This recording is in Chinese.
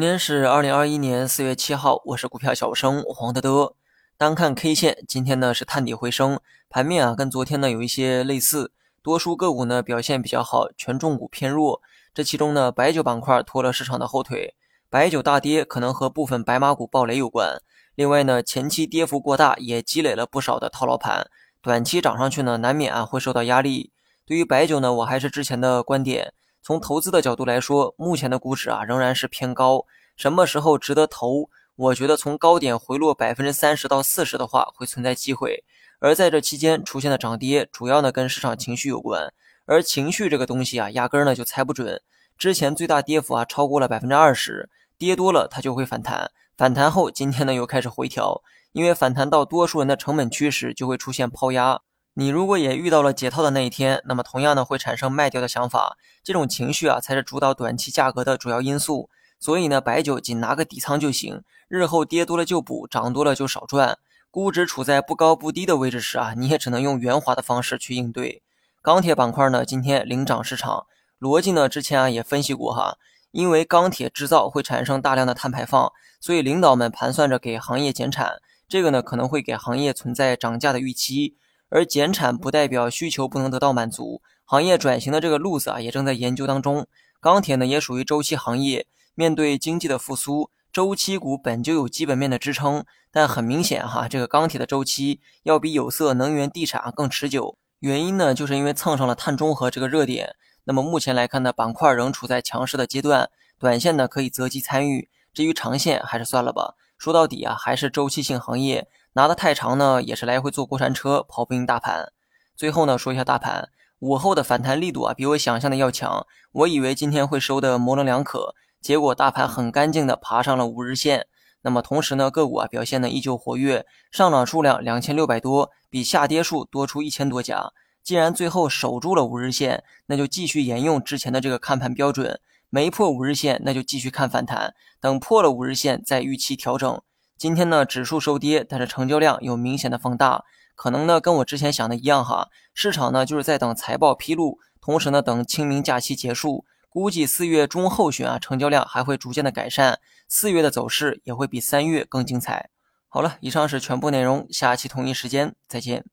今天是二零二一年四月七号，我是股票小生黄德德。单看 K 线，今天呢是探底回升，盘面啊跟昨天呢有一些类似，多数个股呢表现比较好，权重股偏弱。这其中呢，白酒板块拖了市场的后腿，白酒大跌可能和部分白马股暴雷有关。另外呢，前期跌幅过大，也积累了不少的套牢盘，短期涨上去呢，难免啊会受到压力。对于白酒呢，我还是之前的观点。从投资的角度来说，目前的估值啊仍然是偏高。什么时候值得投？我觉得从高点回落百分之三十到四十的话，会存在机会。而在这期间出现的涨跌，主要呢跟市场情绪有关。而情绪这个东西啊，压根儿呢就猜不准。之前最大跌幅啊超过了百分之二十，跌多了它就会反弹。反弹后，今天呢又开始回调，因为反弹到多数人的成本区时，就会出现抛压。你如果也遇到了解套的那一天，那么同样呢会产生卖掉的想法，这种情绪啊才是主导短期价格的主要因素。所以呢，白酒仅拿个底仓就行，日后跌多了就补，涨多了就少赚。估值处在不高不低的位置时啊，你也只能用圆滑的方式去应对。钢铁板块呢，今天领涨市场，逻辑呢之前啊也分析过哈，因为钢铁制造会产生大量的碳排放，所以领导们盘算着给行业减产，这个呢可能会给行业存在涨价的预期。而减产不代表需求不能得到满足，行业转型的这个路子啊，也正在研究当中。钢铁呢，也属于周期行业，面对经济的复苏，周期股本就有基本面的支撑。但很明显哈，这个钢铁的周期要比有色、能源、地产更持久。原因呢，就是因为蹭上了碳中和这个热点。那么目前来看呢，板块仍处在强势的阶段，短线呢可以择机参与，至于长线还是算了吧。说到底啊，还是周期性行业。拿的太长呢，也是来回坐过山车，跑不赢大盘。最后呢，说一下大盘午后的反弹力度啊，比我想象的要强。我以为今天会收的模棱两可，结果大盘很干净的爬上了五日线。那么同时呢，个股啊表现呢依旧活跃，上涨数量两千六百多，比下跌数多出一千多家。既然最后守住了五日线，那就继续沿用之前的这个看盘标准。没破五日线，那就继续看反弹，等破了五日线再预期调整。今天呢，指数收跌，但是成交量有明显的放大，可能呢跟我之前想的一样哈，市场呢就是在等财报披露，同时呢等清明假期结束，估计四月中后旬啊，成交量还会逐渐的改善，四月的走势也会比三月更精彩。好了，以上是全部内容，下期同一时间再见。